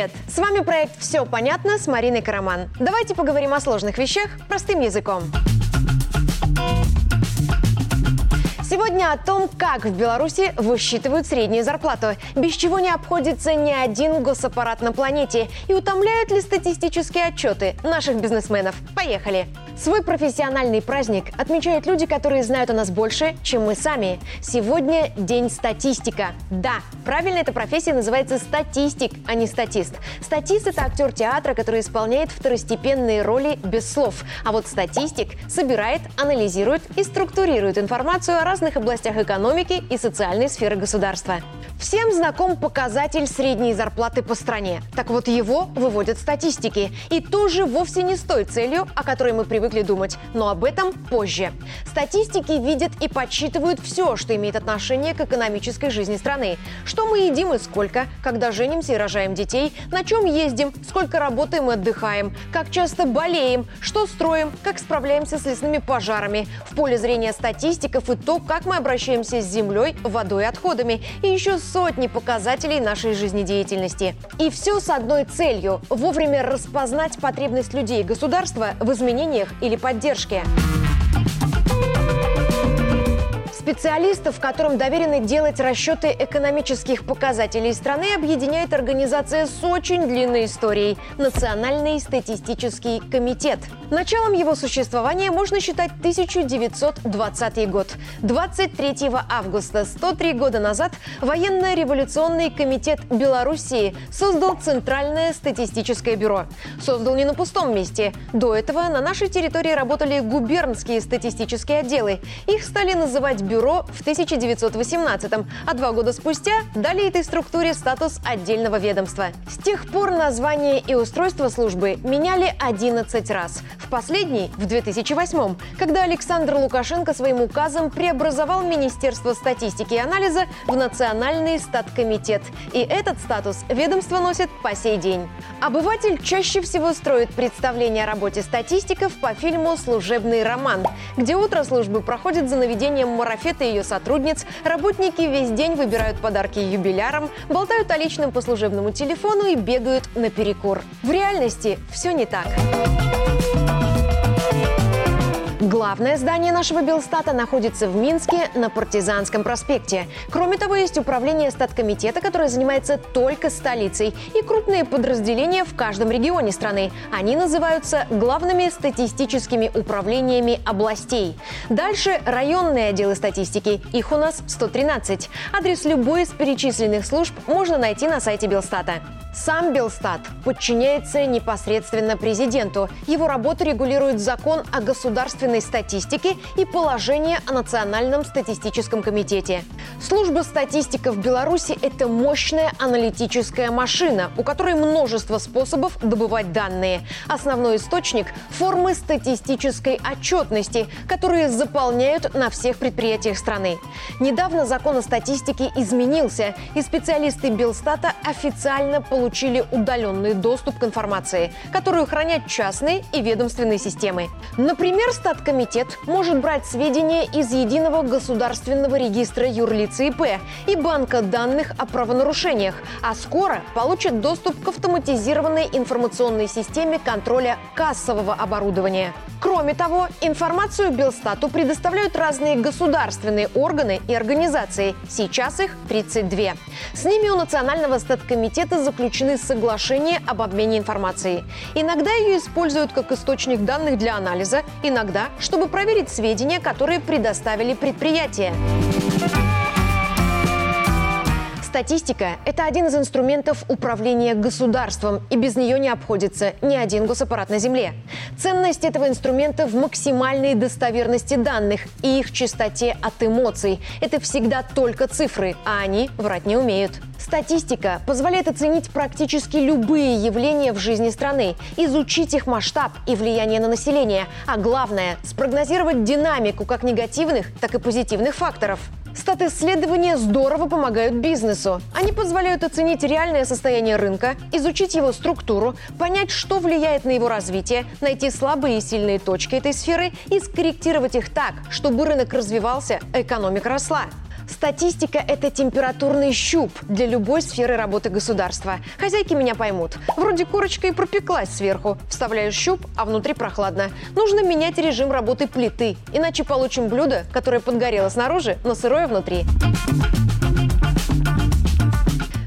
Привет! С вами проект «Все понятно» с Мариной Караман. Давайте поговорим о сложных вещах простым языком. Сегодня о том, как в Беларуси высчитывают среднюю зарплату, без чего не обходится ни один госаппарат на планете и утомляют ли статистические отчеты наших бизнесменов. Поехали! Свой профессиональный праздник отмечают люди, которые знают о нас больше, чем мы сами. Сегодня День статистика. Да, правильно эта профессия называется статистик, а не статист. Статист – это актер театра, который исполняет второстепенные роли без слов. А вот статистик собирает, анализирует и структурирует информацию о разных областях экономики и социальной сферы государства. Всем знаком показатель средней зарплаты по стране. Так вот, его выводят статистики. И тоже вовсе не с той целью, о которой мы привыкли думать. Но об этом позже. Статистики видят и подсчитывают все, что имеет отношение к экономической жизни страны. Что мы едим и сколько, когда женимся и рожаем детей, на чем ездим, сколько работаем и отдыхаем, как часто болеем, что строим, как справляемся с лесными пожарами. В поле зрения статистиков и то, как мы обращаемся с землей, водой и отходами. И еще сотни показателей нашей жизнедеятельности. И все с одной целью – вовремя распознать потребность людей и государства в изменениях или поддержке. Специалистов, которым доверено делать расчеты экономических показателей страны, объединяет организация с очень длинной историей – Национальный статистический комитет. Началом его существования можно считать 1920 год. 23 августа, 103 года назад, военно-революционный комитет Белоруссии создал Центральное статистическое бюро. Создал не на пустом месте. До этого на нашей территории работали губернские статистические отделы. Их стали называть бюро в 1918-м, а два года спустя дали этой структуре статус отдельного ведомства. С тех пор название и устройство службы меняли 11 раз. В последний – в 2008 когда Александр Лукашенко своим указом преобразовал Министерство статистики и анализа в Национальный статкомитет. И этот статус ведомство носит по сей день. Обыватель чаще всего строит представление о работе статистиков по фильму «Служебный роман», где утро службы проходит за наведением марафета Софет и ее сотрудниц работники весь день выбирают подарки юбилярам, болтают о личном по служебному телефону и бегают на перекур. В реальности все не так. Главное здание нашего Белстата находится в Минске на Партизанском проспекте. Кроме того, есть управление статкомитета, которое занимается только столицей, и крупные подразделения в каждом регионе страны. Они называются главными статистическими управлениями областей. Дальше районные отделы статистики. Их у нас 113. Адрес любой из перечисленных служб можно найти на сайте Белстата. Сам Белстат подчиняется непосредственно президенту. Его работу регулирует закон о государственной статистике и положение о Национальном статистическом комитете. Служба статистика в Беларуси – это мощная аналитическая машина, у которой множество способов добывать данные. Основной источник – формы статистической отчетности, которые заполняют на всех предприятиях страны. Недавно закон о статистике изменился, и специалисты Белстата официально получили получили удаленный доступ к информации, которую хранят частные и ведомственные системы. Например, Статкомитет может брать сведения из Единого государственного регистра юрлиц ИП и банка данных о правонарушениях, а скоро получит доступ к автоматизированной информационной системе контроля кассового оборудования. Кроме того, информацию Белстату предоставляют разные государственные органы и организации. Сейчас их 32. С ними у Национального статкомитета заключены соглашения об обмене информацией. Иногда ее используют как источник данных для анализа, иногда, чтобы проверить сведения, которые предоставили предприятия. Статистика – это один из инструментов управления государством, и без нее не обходится ни один госаппарат на Земле. Ценность этого инструмента в максимальной достоверности данных и их чистоте от эмоций. Это всегда только цифры, а они врать не умеют. Статистика позволяет оценить практически любые явления в жизни страны, изучить их масштаб и влияние на население, а главное – спрогнозировать динамику как негативных, так и позитивных факторов. Стат-исследования здорово помогают бизнесу. Они позволяют оценить реальное состояние рынка, изучить его структуру, понять, что влияет на его развитие, найти слабые и сильные точки этой сферы и скорректировать их так, чтобы рынок развивался, а экономика росла. Статистика – это температурный щуп для любой сферы работы государства. Хозяйки меня поймут. Вроде корочка и пропеклась сверху. Вставляю щуп, а внутри прохладно. Нужно менять режим работы плиты, иначе получим блюдо, которое подгорело снаружи, но сырое внутри.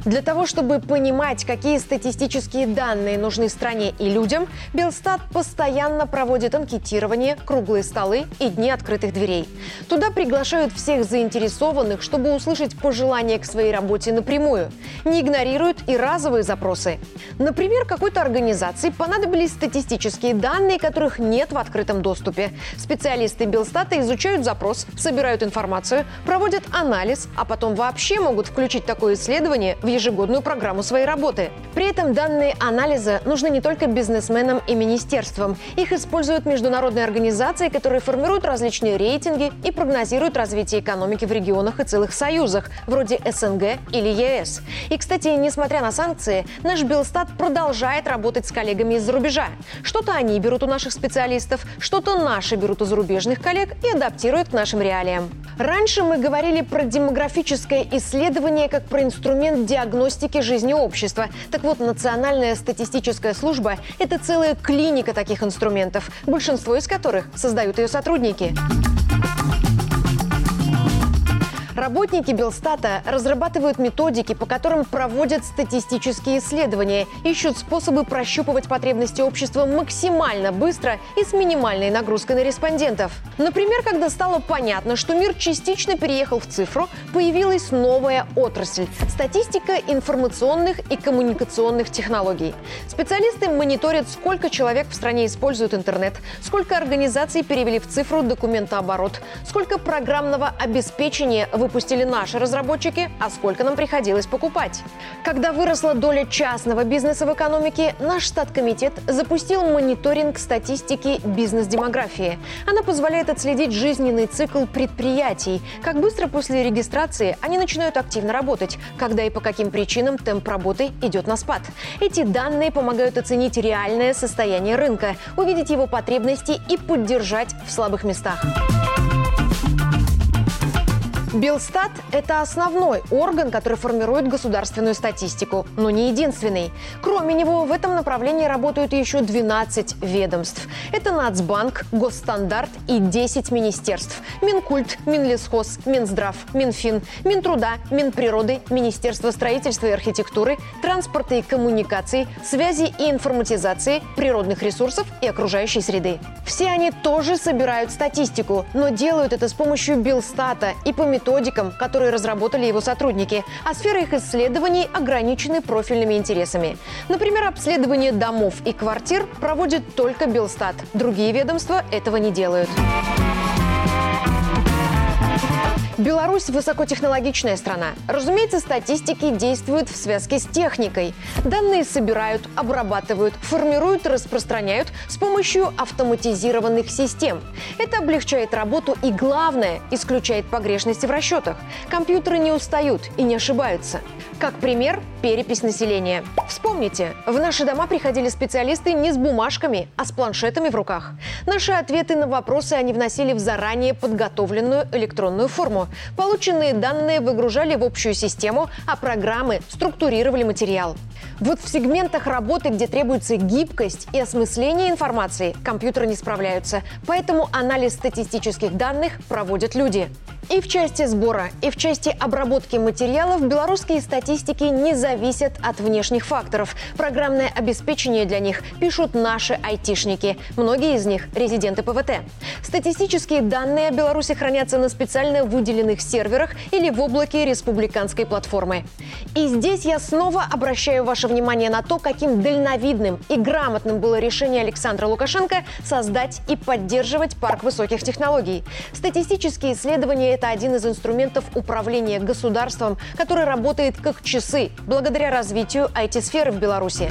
Для того, чтобы понимать, какие статистические данные нужны стране и людям, Белстат постоянно проводит анкетирование, круглые столы и дни открытых дверей. Туда приглашают всех заинтересованных, чтобы услышать пожелания к своей работе напрямую. Не игнорируют и разовые запросы. Например, какой-то организации понадобились статистические данные, которых нет в открытом доступе. Специалисты Белстата изучают запрос, собирают информацию, проводят анализ, а потом вообще могут включить такое исследование в ежегодную программу своей работы. При этом данные анализа нужны не только бизнесменам и министерствам. Их используют международные организации, которые формируют различные рейтинги и прогнозируют развитие экономики в регионах и целых союзах, вроде СНГ или ЕС. И, кстати, несмотря на санкции, наш Белстат продолжает работать с коллегами из-за рубежа. Что-то они берут у наших специалистов, что-то наши берут у зарубежных коллег и адаптируют к нашим реалиям. Раньше мы говорили про демографическое исследование как про инструмент диагностики жизни общества. Так вот, Национальная статистическая служба – это целая клиника таких инструментов, большинство из которых создают ее сотрудники. Работники Белстата разрабатывают методики, по которым проводят статистические исследования, ищут способы прощупывать потребности общества максимально быстро и с минимальной нагрузкой на респондентов. Например, когда стало понятно, что мир частично переехал в цифру, появилась новая отрасль – статистика информационных и коммуникационных технологий. Специалисты мониторят, сколько человек в стране используют интернет, сколько организаций перевели в цифру документооборот, сколько программного обеспечения в выпустили наши разработчики, а сколько нам приходилось покупать. Когда выросла доля частного бизнеса в экономике, наш статкомитет запустил мониторинг статистики бизнес-демографии. Она позволяет отследить жизненный цикл предприятий, как быстро после регистрации они начинают активно работать, когда и по каким причинам темп работы идет на спад. Эти данные помогают оценить реальное состояние рынка, увидеть его потребности и поддержать в слабых местах. Белстат – это основной орган, который формирует государственную статистику, но не единственный. Кроме него, в этом направлении работают еще 12 ведомств. Это Нацбанк, Госстандарт и 10 министерств. Минкульт, Минлесхоз, Минздрав, Минфин, Минтруда, Минприроды, Министерство строительства и архитектуры, транспорта и коммуникаций, связи и информатизации, природных ресурсов и окружающей среды. Все они тоже собирают статистику, но делают это с помощью Белстата и по методикам, которые разработали его сотрудники, а сферы их исследований ограничены профильными интересами. Например, обследование домов и квартир проводит только Белстат. Другие ведомства этого не делают. Беларусь – высокотехнологичная страна. Разумеется, статистики действуют в связке с техникой. Данные собирают, обрабатывают, формируют, распространяют с помощью автоматизированных систем. Это облегчает работу и, главное, исключает погрешности в расчетах. Компьютеры не устают и не ошибаются. Как пример – перепись населения. Вспомните, в наши дома приходили специалисты не с бумажками, а с планшетами в руках. Наши ответы на вопросы они вносили в заранее подготовленную электронную форму. Полученные данные выгружали в общую систему, а программы структурировали материал. Вот в сегментах работы, где требуется гибкость и осмысление информации, компьютеры не справляются. Поэтому анализ статистических данных проводят люди. И в части сбора, и в части обработки материалов белорусские статистики не зависят от внешних факторов. Программное обеспечение для них пишут наши айтишники. Многие из них – резиденты ПВТ. Статистические данные о Беларуси хранятся на специально выделенных серверах или в облаке республиканской платформы. И здесь я снова обращаю ваше внимание на то, каким дальновидным и грамотным было решение Александра Лукашенко создать и поддерживать парк высоких технологий. Статистические исследования это один из инструментов управления государством, который работает как часы благодаря развитию IT-сферы в Беларуси.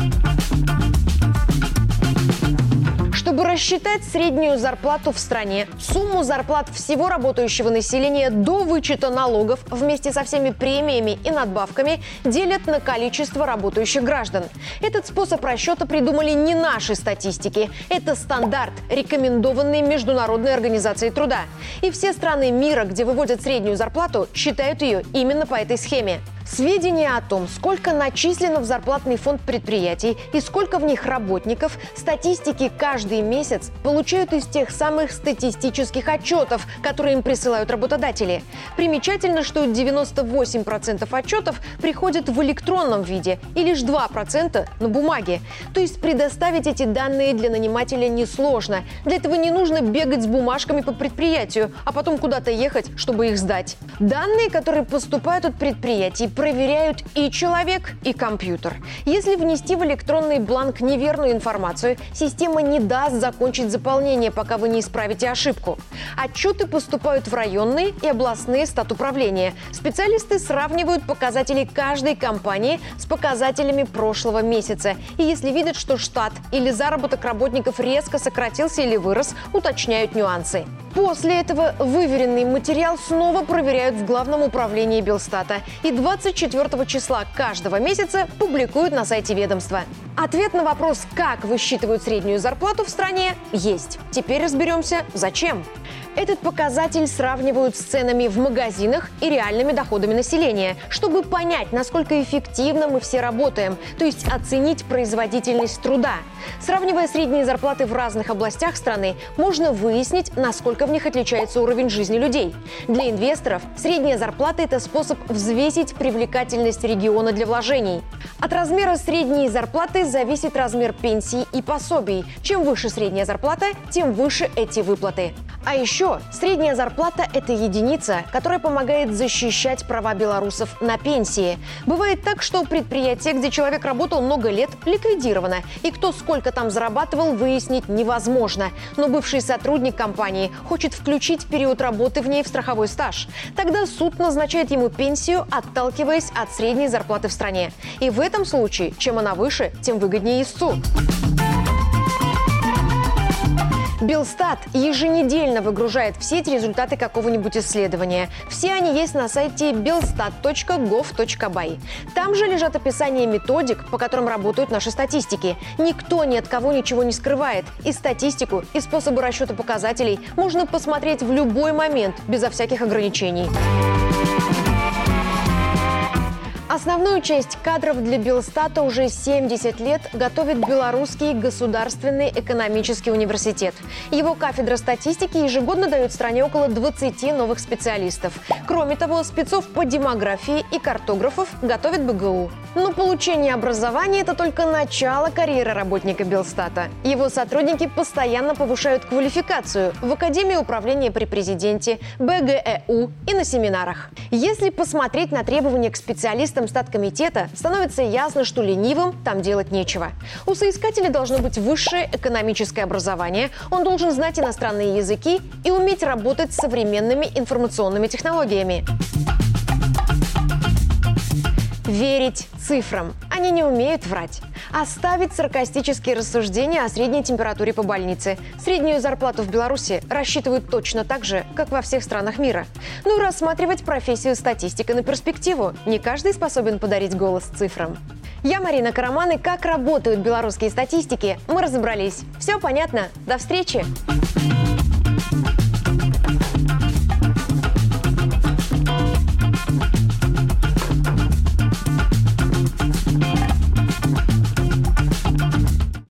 Чтобы рассчитать среднюю зарплату в стране, сумму зарплат всего работающего населения до вычета налогов вместе со всеми премиями и надбавками делят на количество работающих граждан. Этот способ расчета придумали не наши статистики. Это стандарт, рекомендованный Международной организацией труда. И все страны мира, где выводят среднюю зарплату, считают ее именно по этой схеме. Сведения о том, сколько начислено в зарплатный фонд предприятий и сколько в них работников, статистики каждый месяц получают из тех самых статистических отчетов, которые им присылают работодатели. Примечательно, что 98% отчетов приходят в электронном виде и лишь 2% на бумаге. То есть предоставить эти данные для нанимателя несложно. Для этого не нужно бегать с бумажками по предприятию, а потом куда-то ехать, чтобы их сдать. Данные, которые поступают от предприятий, проверяют и человек, и компьютер. Если внести в электронный бланк неверную информацию, система не даст закончить заполнение, пока вы не исправите ошибку. Отчеты поступают в районные и областные статуправления. Специалисты сравнивают показатели каждой компании с показателями прошлого месяца. И если видят, что штат или заработок работников резко сократился или вырос, уточняют нюансы. После этого выверенный материал снова проверяют в Главном управлении Белстата. И 24 числа каждого месяца публикуют на сайте ведомства. Ответ на вопрос, как высчитывают среднюю зарплату в стране, есть. Теперь разберемся, зачем. Этот показатель сравнивают с ценами в магазинах и реальными доходами населения, чтобы понять, насколько эффективно мы все работаем, то есть оценить производительность труда. Сравнивая средние зарплаты в разных областях страны, можно выяснить, насколько в них отличается уровень жизни людей. Для инвесторов средняя зарплата – это способ взвесить привлекательность региона для вложений. От размера средней зарплаты зависит размер пенсии и пособий. Чем выше средняя зарплата, тем выше эти выплаты. А еще средняя зарплата – это единица, которая помогает защищать права белорусов на пенсии. Бывает так, что предприятие, где человек работал много лет, ликвидировано, и кто сколько там зарабатывал, выяснить невозможно. Но бывший сотрудник компании хочет включить период работы в ней в страховой стаж. Тогда суд назначает ему пенсию, отталкиваясь от средней зарплаты в стране. И в этом случае, чем она выше, тем выгоднее истцу. Белстат еженедельно выгружает в сеть результаты какого-нибудь исследования. Все они есть на сайте belstat.gov.by. Там же лежат описания методик, по которым работают наши статистики. Никто ни от кого ничего не скрывает. И статистику, и способы расчета показателей можно посмотреть в любой момент, безо всяких ограничений. Основную часть кадров для Белстата уже 70 лет готовит Белорусский государственный экономический университет. Его кафедра статистики ежегодно дает стране около 20 новых специалистов. Кроме того, спецов по демографии и картографов готовит БГУ. Но получение образования – это только начало карьеры работника Белстата. Его сотрудники постоянно повышают квалификацию в Академии управления при президенте, БГЭУ и на семинарах. Если посмотреть на требования к специалистам статкомитета, становится ясно, что ленивым там делать нечего. У соискателя должно быть высшее экономическое образование, он должен знать иностранные языки и уметь работать с современными информационными технологиями. Верить цифрам. Они не умеют врать. Оставить саркастические рассуждения о средней температуре по больнице. Среднюю зарплату в Беларуси рассчитывают точно так же, как во всех странах мира. Ну и рассматривать профессию статистика на перспективу. Не каждый способен подарить голос цифрам. Я Марина Караман, и как работают белорусские статистики, мы разобрались. Все понятно. До встречи!